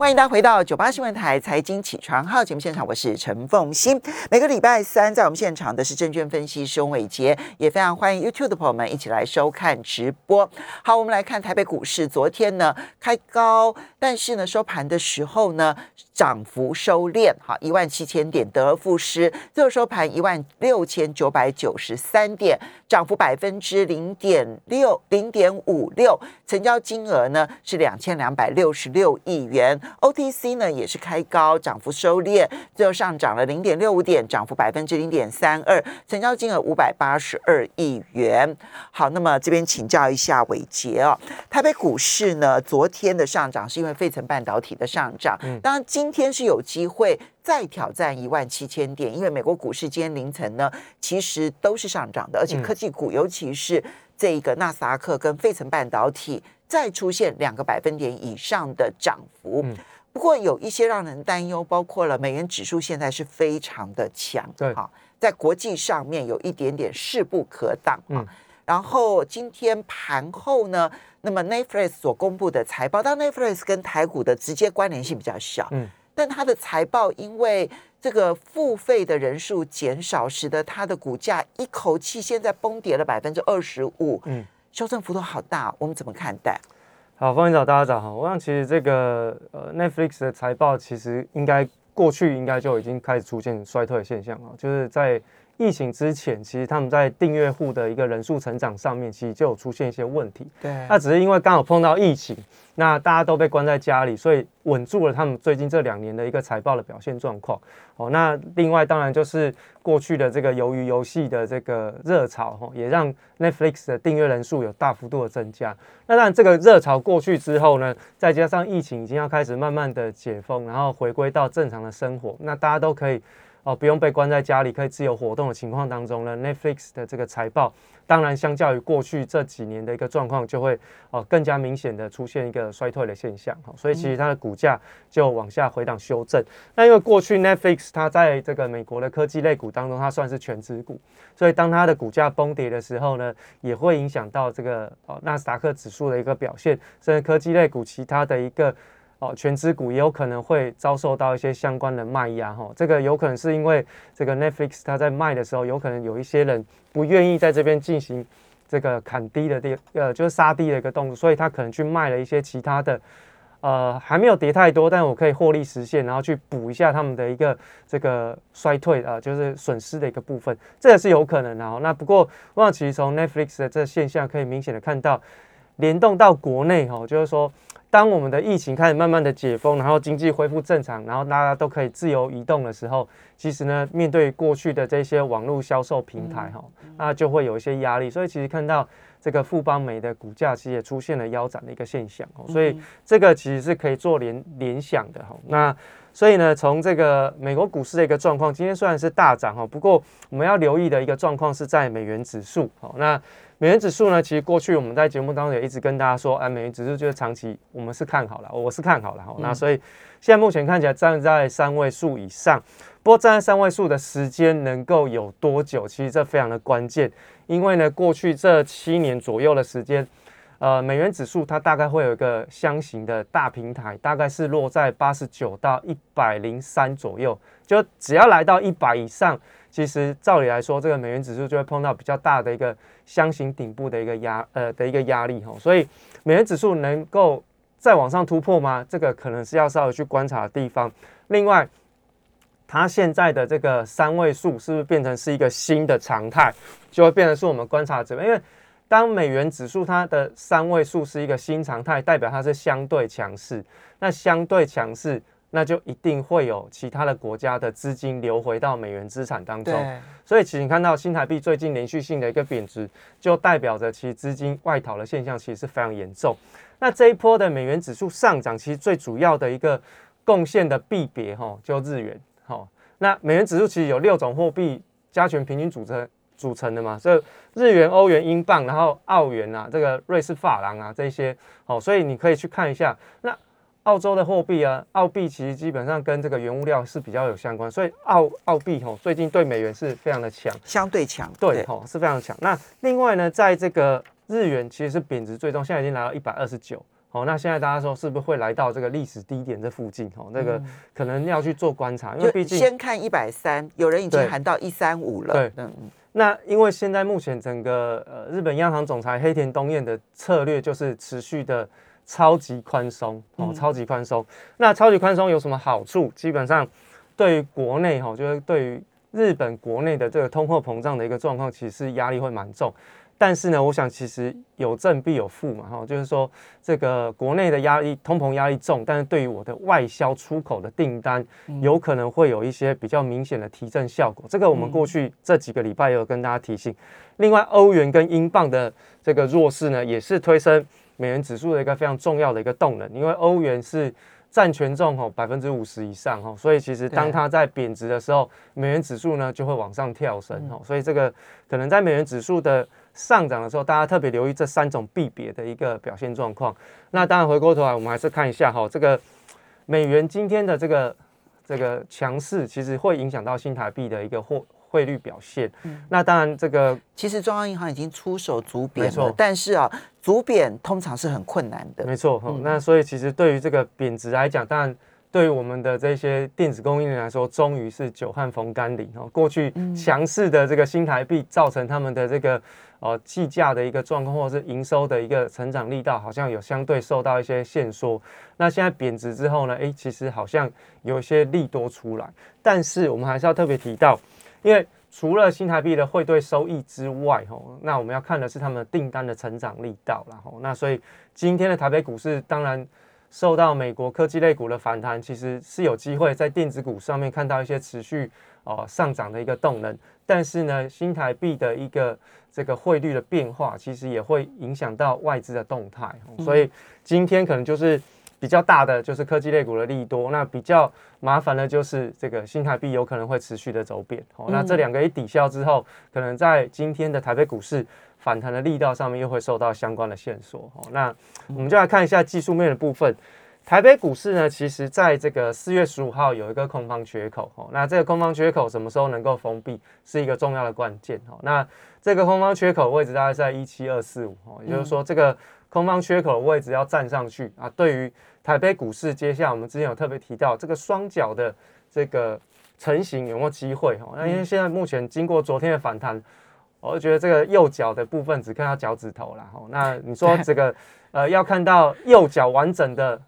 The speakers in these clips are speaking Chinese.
欢迎大家回到九八新闻台财经起床号节目现场，我是陈凤欣。每个礼拜三在我们现场的是证券分析师翁伟杰，也非常欢迎 YouTube 的朋友们一起来收看直播。好，我们来看台北股市，昨天呢开高，但是呢收盘的时候呢涨幅收敛，哈，一万七千点得而复失，最后收盘一万六千九百九十三点，涨幅百分之零点六零点五六，成交金额呢是两千两百六十六亿元。OTC 呢也是开高，涨幅收敛，最后上涨了零点六五点，涨幅百分之零点三二，成交金额五百八十二亿元。好，那么这边请教一下伟杰哦，台北股市呢昨天的上涨是因为费城半导体的上涨，当然今天是有机会再挑战一万七千点，因为美国股市今天凌晨呢其实都是上涨的，而且科技股尤其是这一个纳斯达克跟费城半导体。再出现两个百分点以上的涨幅，不过有一些让人担忧，包括了美元指数现在是非常的强，对。哈，在国际上面有一点点势不可挡啊。然后今天盘后呢，那么 Netflix 所公布的财报，当 Netflix 跟台股的直接关联性比较小，嗯，但它的财报因为这个付费的人数减少，使得它的股价一口气现在崩跌了百分之二十五，嗯。修正幅度好大，我们怎么看待？好，方迎早，大家早好。我想其实这个呃，Netflix 的财报其实应该过去应该就已经开始出现衰退的现象啊，就是在。疫情之前，其实他们在订阅户的一个人数成长上面，其实就有出现一些问题。对，那只是因为刚好碰到疫情，那大家都被关在家里，所以稳住了他们最近这两年的一个财报的表现状况。哦，那另外当然就是过去的这个鱿鱼游戏的这个热潮，哈，也让 Netflix 的订阅人数有大幅度的增加。那当然这个热潮过去之后呢，再加上疫情已经要开始慢慢的解封，然后回归到正常的生活，那大家都可以。哦，不用被关在家里，可以自由活动的情况当中呢，Netflix 的这个财报，当然相较于过去这几年的一个状况，就会哦更加明显的出现一个衰退的现象。哈，所以其实它的股价就往下回档修正。那因为过去 Netflix 它在这个美国的科技类股当中，它算是全资股，所以当它的股价崩跌的时候呢，也会影响到这个哦纳斯达克指数的一个表现，甚至科技类股其他的一个。哦，全资股也有可能会遭受到一些相关的卖压哈，这个有可能是因为这个 Netflix 它在卖的时候，有可能有一些人不愿意在这边进行这个砍低的地，呃，就是杀低的一个动作，所以他可能去卖了一些其他的，呃，还没有跌太多，但我可以获利实现，然后去补一下他们的一个这个衰退啊，就是损失的一个部分，这也是有可能的哦。那不过，我想其实从 Netflix 的这现象可以明显的看到，联动到国内哈，就是说。当我们的疫情开始慢慢的解封，然后经济恢复正常，然后大家都可以自由移动的时候，其实呢，面对过去的这些网络销售平台哈，那就会有一些压力。所以其实看到这个富邦美的股价其实也出现了腰斩的一个现象，所以这个其实是可以做联联想的哈。那所以呢，从这个美国股市的一个状况，今天虽然是大涨哈，不过我们要留意的一个状况是在美元指数好那。美元指数呢？其实过去我们在节目当中也一直跟大家说，哎，美元指数就是长期我们是看好了，我是看好了哈。那所以现在目前看起来站在三位数以上，不过站在三位数的时间能够有多久？其实这非常的关键，因为呢，过去这七年左右的时间，呃，美元指数它大概会有一个箱型的大平台，大概是落在八十九到一百零三左右，就只要来到一百以上。其实照理来说，这个美元指数就会碰到比较大的一个箱型顶部的一个压呃的一个压力哈，所以美元指数能够再往上突破吗？这个可能是要稍微去观察的地方。另外，它现在的这个三位数是不是变成是一个新的常态，就会变成是我们观察者，因为当美元指数它的三位数是一个新常态，代表它是相对强势，那相对强势。那就一定会有其他的国家的资金流回到美元资产当中，所以其实你看到新台币最近连续性的一个贬值，就代表着其实资金外逃的现象其实是非常严重。那这一波的美元指数上涨，其实最主要的一个贡献的币别哈，就日元哈。那美元指数其实有六种货币加权平均组成组成的嘛，所以日元、欧元、英镑，然后澳元啊，这个瑞士法郎啊这些，好，所以你可以去看一下那。澳洲的货币啊，澳币其实基本上跟这个原物料是比较有相关，所以澳澳币吼最近对美元是非常的强，相对强，对吼是非常强。那另外呢，在这个日元其实是贬值最重，现在已经来到一百二十九哦，那现在大家说是不是会来到这个历史低点这附近？哦，那个可能要去做观察，因为毕竟先看一百三，有人已经对喊到一三五了。对嗯，那因为现在目前整个呃日本央行总裁黑田东彦的策略就是持续的超级宽松哦，超级宽松。那超级宽松有什么好处？基本上对于国内哈、就是对于日本国内的这个通货膨胀的一个状况，其实压力会蛮重。但是呢，我想其实有正必有负嘛，哈，就是说这个国内的压力，通膨压力重，但是对于我的外销出口的订单，有可能会有一些比较明显的提振效果。这个我们过去这几个礼拜也有跟大家提醒。另外，欧元跟英镑的这个弱势呢，也是推升美元指数的一个非常重要的一个动能，因为欧元是占权重哦百分之五十以上哦，所以其实当它在贬值的时候，美元指数呢就会往上跳升哦，所以这个可能在美元指数的上涨的时候，大家特别留意这三种币别的一个表现状况。那当然回过头来，我们还是看一下哈、这个美元今天的这个这个强势，其实会影响到新台币的一个汇汇率表现。那当然这个其实中央银行已经出手逐贬了，但是啊，逐贬通常是很困难的。没错，哈、那所以其实对于这个贬值来讲，当然对于我们的这些电子供应链来说，终于是久旱逢甘霖哦。过去强势的这个新台币造成他们的这个呃计价的一个状况，或者是营收的一个成长力道，好像有相对受到一些限缩。那现在贬值之后呢，诶，其实好像有一些利多出来，但是我们还是要特别提到，因为除了新台币的汇兑收益之外，吼，那我们要看的是他们订单的成长力道然，吼，那所以今天的台北股市当然受到美国科技类股的反弹，其实是有机会在电子股上面看到一些持续哦、上涨的一个动能，但是呢，新台币的一个这个汇率的变化，其实也会影响到外资的动态，所以今天可能就是。比较大的就是科技类股的利多，那比较麻烦的就是这个新台币有可能会持续的走贬。哦，那这两个一抵消之后，可能在今天的台北股市反弹的力道上面又会受到相关的线索。哦，那我们就来看一下技术面的部分。台北股市呢，其实在这个四月十五号有一个空方缺口，哦，那这个空方缺口什么时候能够封闭，是一个重要的关键。哦，那这个空方缺口位置大概在一七二四五，哦，也就是说这个空方缺口的位置要站上去啊，对于台北股市接下来我们之前有特别提到这个双脚的这个成型有没有机会？哦，那因为现在目前经过昨天的反弹，我就觉得这个右脚的部分只看到脚趾头啦。哦，那你说 这个呃要看到右脚完整的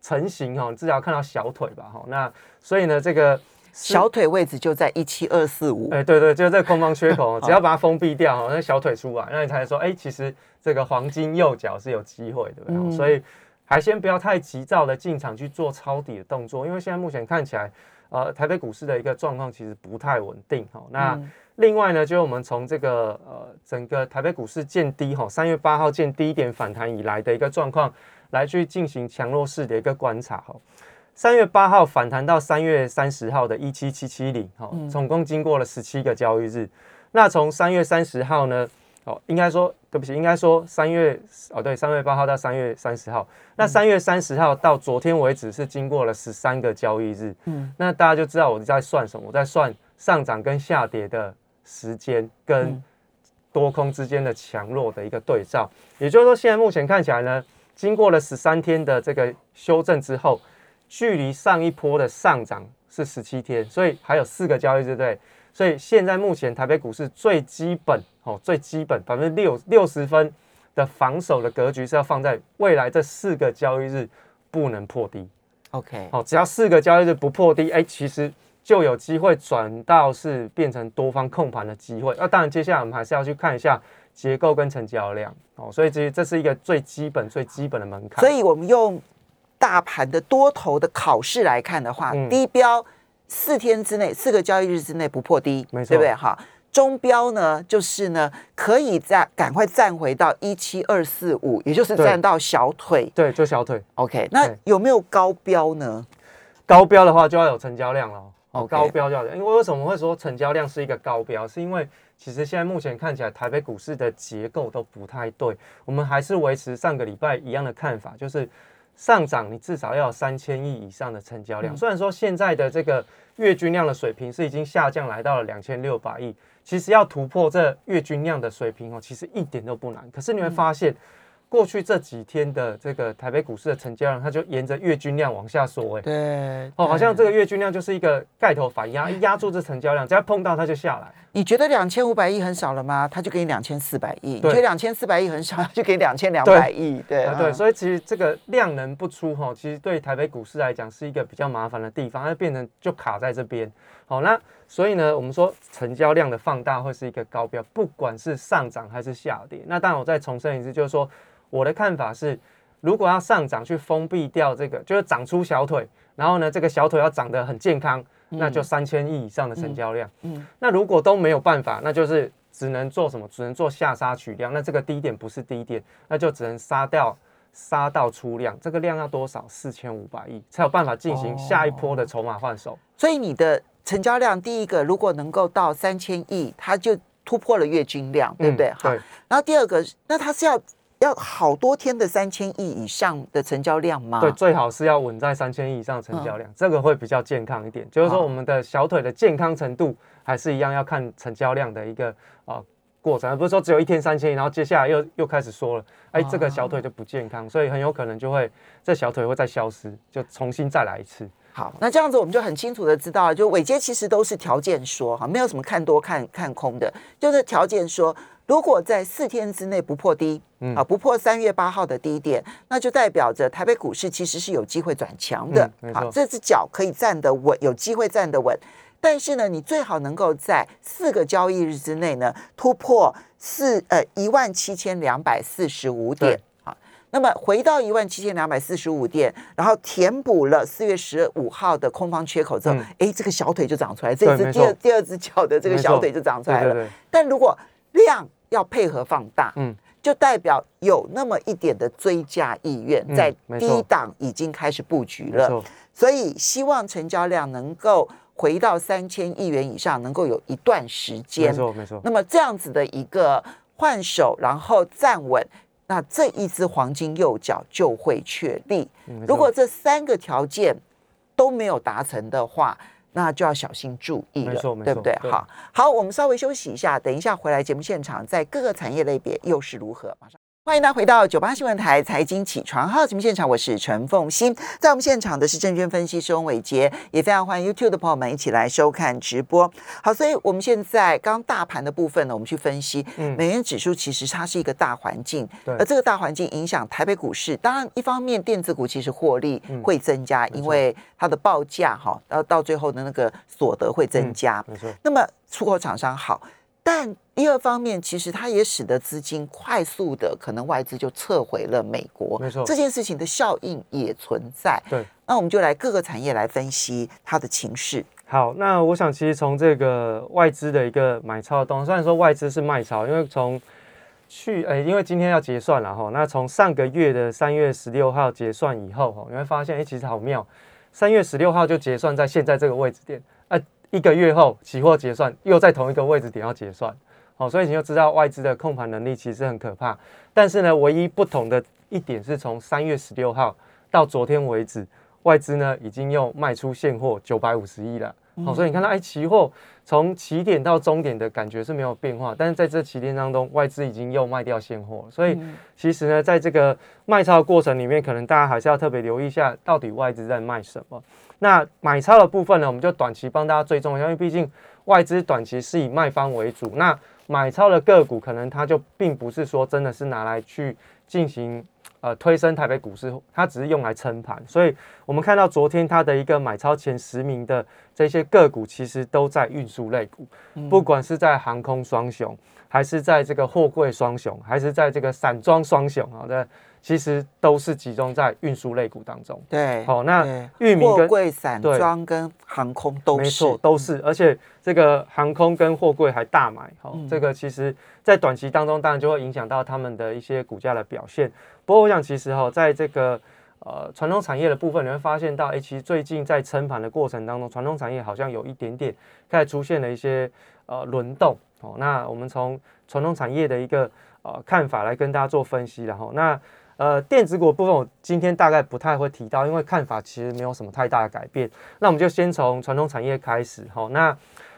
成型哦，至少要看到小腿吧。哦，那所以呢这个小腿位置就在一七二四五哎、，对对，就是这个空方缺口，只要把它封闭掉，那小腿出来，那你才说，哎、其实这个黄金右脚是有机会的，对不对？所以还先不要太急躁的进场去做抄底的动作，因为现在目前看起来，呃，台北股市的一个状况其实不太稳定哈。那另外呢，就是我们从这个呃整个台北股市见低哈，三月八号见低点反弹以来的一个状况，来去进行强弱势的一个观察哈。三月八号反弹到三月三十号的一七七七零，好，总共经过了十七个交易日。那从三月三十号呢，哦，应该说对不起，应该说三月哦对，三月八号到三月三十号，那三月三十号到昨天为止是经过了十三个交易日。嗯，那大家就知道我在算什么，我在算上涨跟下跌的时间跟多空之间的强弱的一个对照。也就是说，现在目前看起来呢，经过了十三天的这个修正之后，距离上一波的上涨是十七天，所以还有四个交易日，对？所以现在目前台北股市最基本哦，最基本百分之六六十分的防守的格局是要放在未来这四个交易日不能破低。OK，哦，只要四个交易日不破低，哎，其实就有机会转到是变成多方控盘的机会。那、当然，接下来我们还是要去看一下结构跟成交量哦，所以其实这是一个最基本、最基本的门槛。所以我们用大盘的多头的考试来看的话，嗯低标四天之内，四个交易日之内不破低，没错对不对？哈，中标呢，就是呢，可以再赶快站回到一七二四五，也就是站到小腿。对，就小腿 OK，那有没有高标呢？高标的话就要有成交量了。哦，高标就要有，因为为什么会说成交量是一个高标？是因为其实现在目前看起来台北股市的结构都不太对，我们还是维持上个礼拜一样的看法，就是上涨你至少要有三千亿以上的成交量。虽然说现在的这个月均量的水平是已经下降来到了两千六百亿，其实要突破这月均量的水平哦，其实一点都不难。可是你会发现。过去这几天的这个台北股市的成交量，它就沿着月均量往下缩，哎，对，哦，好像这个月均量就是一个盖头反压，一压住这成交量，只要碰到它就下来。你觉得两千五百亿很少了吗？他就给你两千四百亿。你对觉得两千四百亿很少，他就给两千两百亿。对啊，对，嗯所以其实这个量能不出哈，其实对台北股市来讲是一个比较麻烦的地方，它变成就卡在这边。好，那所以呢，我们说成交量的放大会是一个高标，不管是上涨还是下跌。那当然，我再重申一次，就是说我的看法是，如果要上涨去封闭掉这个，就是长出小腿，然后呢，这个小腿要长得很健康，那就三千亿以上的成交量。嗯那如果都没有办法，那就是只能做什么？只能做下杀取量。那这个低点不是低点，那就只能杀掉杀到出量。这个量要多少？四千五百亿才有办法进行下一波的筹码换手。所以你的成交量，第一个如果能够到三千亿，它就突破了月均量，对不对？嗯好，然后第二个，那它是要要好多天的三千亿以上的成交量吗？对，最好是要稳在三千亿以上成交量，这个会比较健康一点。就是说，我们的小腿的健康程度还是一样，要看成交量的一个啊、过程，而不是说只有一天三千亿，然后接下来又又开始说了，哎，这个小腿就不健康，所以很有可能就会这小腿会再消失，就重新再来一次。好，那这样子我们就很清楚的知道，就尾阶其实都是条件说哈，没有什么看多看看空的，就是条件说，如果在四天之内不破低，嗯。啊，不破三月八号的低点，那就代表着台北股市其实是有机会转强的。好，这只脚可以站得稳，有机会站得稳。但是呢，你最好能够在四个交易日之内呢突破四呃一万七千两百四十五点。对。好，那么回到一万七千两百四十五点，然后填补了四月十五号的空方缺口之后，嗯。哎、这个小腿就长出来，这只第二第二只脚的这个小腿就长出来了。对对对，但如果量要配合放大，嗯，就代表有那么一点的追加意愿，嗯在低档已经开始布局了。所以希望成交量能够回到三千亿元以上，能够有一段时间没间。错，没错。那么这样子的一个换手，然后站稳，那这一只黄金右脚就会确立。如果这三个条件都没有达成的话，那就要小心注意了对不对好，好，我们稍微休息一下，等一下回来节目现场，在各个产业类别又是如何？马上。欢迎大家回到九八新闻台财经起床号节目现场，我是陈凤欣，在我们现场的是证券分析师翁伟杰，也非常欢迎 YouTube 的朋友们一起来收看直播。好，所以我们现在刚大盘的部分呢，我们去分析，嗯美元指数其实它是一个大环境，对而这个大环境影响台北股市。当然，一方面电子股其实获利嗯会增加，错因为它的报价哈，到到最后的那个所得会增加。没错，那么出口厂商好，但第二方面，其实它也使得资金快速的可能外资就撤回了美国，没错这件事情的效应也存在。对。那我们就来各个产业来分析它的情势。好，那我想其实从这个外资的一个买超的动作，虽然说外资是卖超，因为从去诶、因为今天要结算了哈，那从上个月的三月十六号结算以后哈，你会发现诶、其实好妙，三月十六号就结算在现在这个位置点，啊，一个月后期货结算又在同一个位置点要结算，好，所以你就知道外资的控盘能力其实很可怕。但是呢，唯一不同的一点是从三月十六号到昨天为止，外资呢已经又卖出现货九百五十亿了。好、所以你看到，哎，期货从起点到终点的感觉是没有变化，但是在这起点当中，外资已经又卖掉现货。所以其实呢，在这个卖超的过程里面，可能大家还是要特别留意一下，到底外资在卖什么。那买超的部分呢，我们就短期帮大家追踪一下，因为毕竟外资短期是以卖方为主，那买超的个股可能它就并不是说真的是拿来去进行呃推升台北股市，它只是用来撑盘。所以我们看到昨天它的一个买超前十名的这些个股，其实都在运输类股，不管是在航空双雄，还是在这个货柜双雄，还是在这个散装双雄啊的，其实都是集中在运输类股当中。对，好，那对域名跟货柜、散对装跟航空都是没错，都是，而且这个航空跟货柜还大买，好、嗯这个其实在短期当中，当然就会影响到他们的一些股价的表现。不过我想，其实哈、在这个呃传统产业的部分，你会发现到，哎、其实最近在撑盘的过程当中，传统产业好像有一点点开始出现了一些呃轮动。哦，那我们从传统产业的一个呃看法来跟大家做分析，然后那。呃，电子股部分我今天大概不太会提到，因为看法其实没有什么太大的改变。那我们就先从传统产业开始，好，那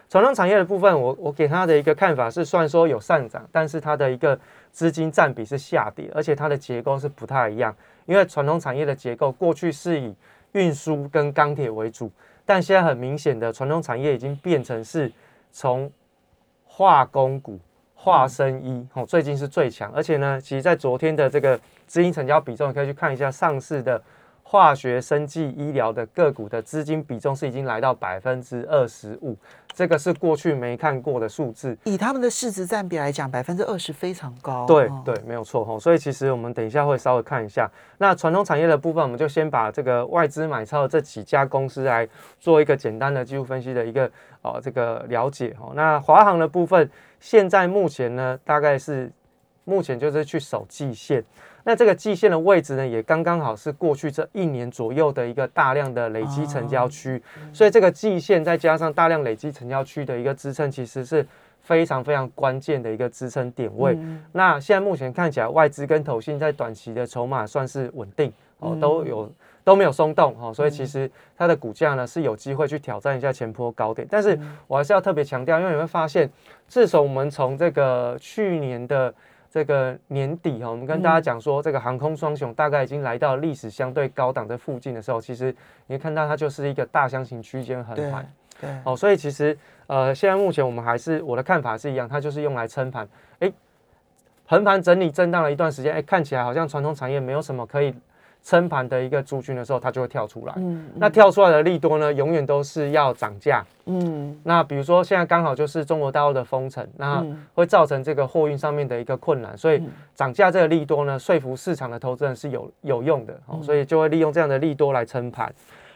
传统产业的部分，我我给他的一个看法是，虽然说有上涨，但是它的一个资金占比是下跌，而且它的结构是不太一样。因为传统产业的结构过去是以运输跟钢铁为主，但现在很明显的传统产业已经变成是从化工股、化生衣哦，最近是最强，而且呢，其实在昨天的这个资金成交比重，可以去看一下上市的。化学、生技、医疗的个股的资金比重是已经来到百分之二十五，这个是过去没看过的数字。以他们的市值占比来讲，百分之二十非常高。对对，没有错哈。所以其实我们等一下会稍微看一下。那传统产业的部分，我们就先把这个外资买超的这几家公司来做一个简单的技术分析的一个哦这个了解哈。那华航的部分，现在目前呢，大概是目前就是去守季线。那这个季线的位置呢，也刚刚好是过去这一年左右的一个大量的累积成交区，所以这个季线再加上大量累积成交区的一个支撑，其实是非常非常关键的一个支撑点位。那现在目前看起来，外资跟投信在短期的筹码算是稳定哦，都有都没有松动哦，所以其实它的股价呢是有机会去挑战一下前坡高点。但是我还是要特别强调，因为你会发现，自从我们从这个去年的这个年底哈，我们跟大家讲说，这个航空双雄大概已经来到历史相对高档的附近的时候，其实你看到它就是一个大箱型区间横盘，对，哦，所以其实呃，现在目前我们还是我的看法是一样，它就是用来撑盘，哎，横盘整理震荡了一段时间，哎，看起来好像传统产业没有什么可以。撑盘的一个族群的时候，它就会跳出来。嗯，那跳出来的利多呢，永远都是要涨价。嗯，那比如说现在刚好就是中国大陆的封城，那会造成这个货运上面的一个困难，所以涨价这个利多呢，说服市场的投资人是有有用的。哦，所以就会利用这样的利多来撑盘。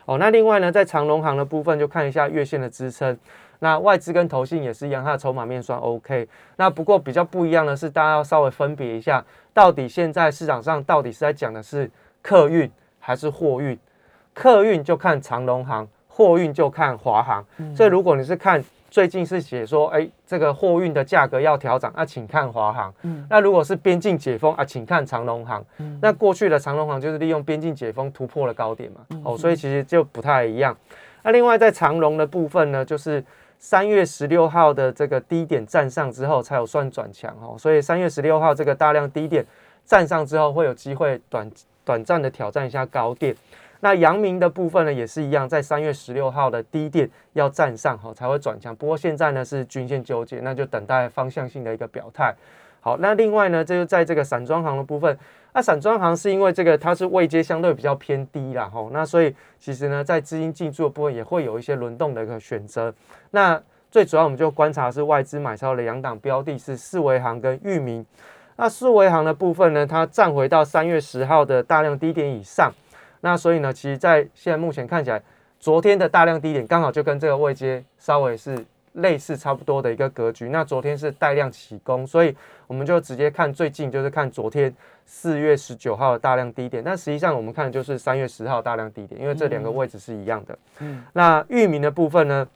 哦，那另外呢，在长隆行的部分，就看一下月线的支撑。那外资跟投信也是一样，它的筹码面算 OK。那不过比较不一样的是，大家要稍微分别一下，到底现在市场上到底是在讲的是。客运还是货运？客运就看长龙航，货运就看华航。所以如果你是看最近是写说，哎，这个货运的价格要调整，那请看华航。那如果是边境解封啊，请看长龙航。那过去的长龙航就是利用边境解封突破了高点嘛。哦，所以其实就不太一样。那另外在长龙的部分呢，就是三月十六号的这个低点站上之后，才有算转强哦。所以三月十六号这个大量低点站上之后，会有机会短。短暂的挑战一下高点，那阳明的部分呢也是一样，在三月十六号的低点要站上哈才会转强。不过现在呢是均线纠结，那就等待方向性的一个表态。好，那另外呢，这就在这个散装行的部分，那散装行是因为这个它是位阶相对比较偏低啦哈，那所以其实呢在资金进驻的部分也会有一些轮动的一个选择。那最主要我们就观察是外资买超的两档标的，是四维行跟域名。那四维行的部分呢，它站回到三月十号的大量低点以上，那所以呢，其实，在现在目前看起来，昨天的大量低点刚好就跟这个位阶稍微是类似差不多的一个格局。那昨天是带量起攻，所以我们就直接看最近，就是看昨天四月十九号的大量低点。但实际上我们看的就是三月十号大量低点，因为这两个位置是一样的。嗯，那域名的部分呢？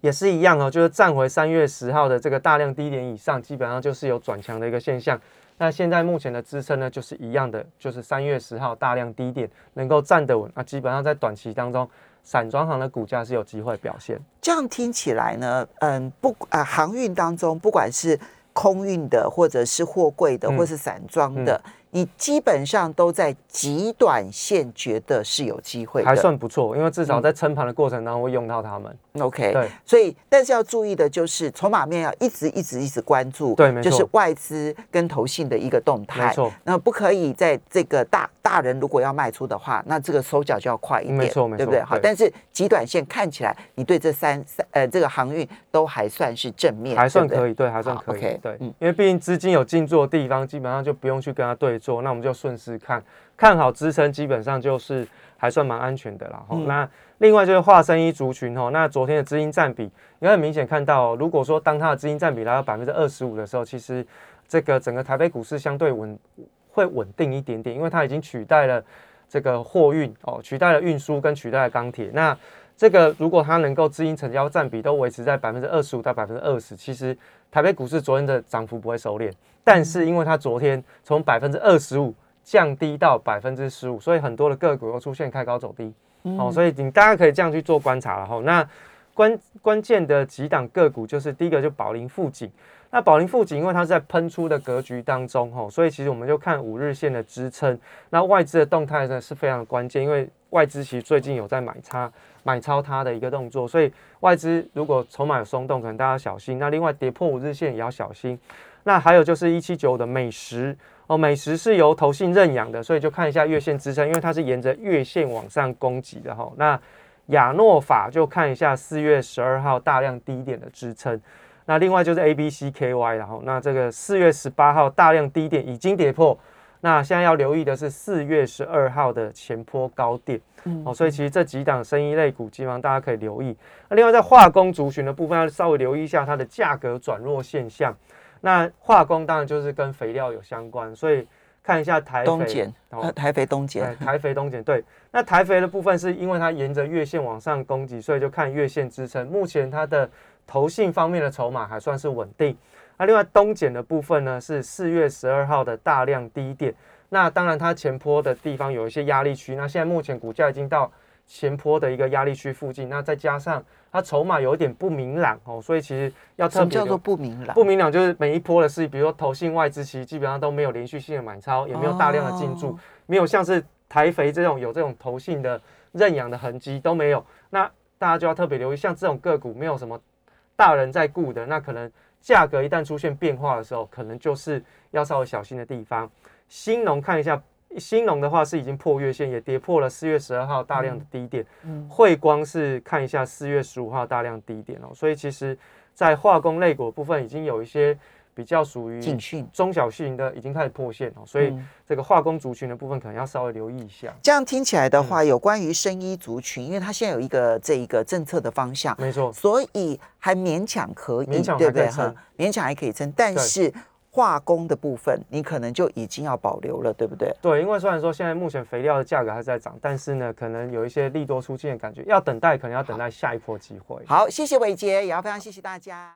也是一样哦，就是站回三月十号的这个大量低点以上，基本上就是有转强的一个现象。那现在目前的支撑呢，就是一样的，就是三月十号大量低点能够站得稳，那基本上在短期当中，散装行的股价是有机会表现。这样听起来呢，嗯，不啊，航运当中不管是空运的，或者是货柜的，或是散装的。你基本上都在极短线觉得是有机会，还算不错，因为至少在撑盘的过程当中会用到它们。OK，对，所以但是要注意的就是筹码面要一直一直一直关注，对，没错，就是外资跟投信的一个动态，没错。那不可以在这个大大人如果要卖出的话，那这个手脚就要快一点，没错，没错，对不对？好，但是极短线看起来你对这三三呃这个航运都还算是正面，还算可以，对，还算可以，对，嗯，因为毕竟资金有进驻的地方，基本上就不用去跟他对做，那我们就顺势看，看好支撑，基本上就是还算蛮安全的啦。那另外就是化生一族群哦，那昨天的资金占比，你很明显看到，如果说当它的资金占比来到百分之二十五的时候，其实这个整个台北股市相对稳，会稳定一点点，因为它已经取代了这个货运哦，取代了运输跟取代了钢铁。那这个如果它能够资金成交占比都维持在百分之二十五到百分之二十，其实台北股市昨天的涨幅不会收敛。但是因为它昨天从百分之二十五降低到百分之十五，所以很多的个股又出现开高走低。哦，所以你大家可以这样去做观察了哈。那关关键的几档个股就是第一个就宝林富锦。那宝林富锦因为它是在喷出的格局当中吼，所以其实我们就看五日线的支撑。那外资的动态呢是非常关键，因为外资其实最近有在买差买超它的一个动作，所以外资如果筹码有松动，可能大家小心。那另外跌破五日线也要小心。那还有就是一七九的美食哦，美食是由投信认养的，所以就看一下月线支撑，因为它是沿着月线往上攻击的哈。那亚诺法就看一下四月十二号大量低点的支撑。那另外就是 A B C K Y，然后那这个四月十八号大量低点已经跌破，那现在要留意的是四月十二号的前坡高点，哦，所以其实这几档生意类股基本上大家可以留意。那另外在化工族群的部分要稍微留意一下它的价格转弱现象。那化工当然就是跟肥料有相关，所以看一下台东碱，台肥东碱，台肥东碱对。那台肥的部分是因为它沿着月线往上攻击，所以就看月线支撑。目前它的投信方面的筹码还算是稳定。那另外东减的部分呢，是四月十二号的大量低点。那当然它前坡的地方有一些压力区。那现在目前股价已经到前坡的一个压力区附近。那再加上它筹码有一点不明朗哦，所以其实要特别叫做不明朗？不明朗就是每一波的事，比如说投信外资其实基本上都没有连续性的买超，也没有大量的进驻，没有像是台肥这种有这种投信的认养的痕迹都没有。那大家就要特别留意，像这种个股没有什么。大人在顾的，那可能价格一旦出现变化的时候，可能就是要稍微小心的地方。新农看一下，新农的话是已经破月线，也跌破了四月十二号大量的低点。嗯，汇光是看一下四月十五号大量低点哦，所以其实，在化工类股部分已经有一些。比较属于中小型的已经开始破线哦，所以这个化工族群的部分可能要稍微留意一下。这样听起来的话，有关于生医族群，因为它现在有一个这一个政策的方向，没错，所以还勉强可以，勉强对不对？哈，勉强还可以撑，但是化工的部分，你可能就已经要保留了，对不对？对，因为虽然说现在目前肥料的价格还在涨，但是呢，可能有一些利多出现的感觉，要等待，可能要等待下一波机会。好，谢谢伟杰，也要非常谢谢大家。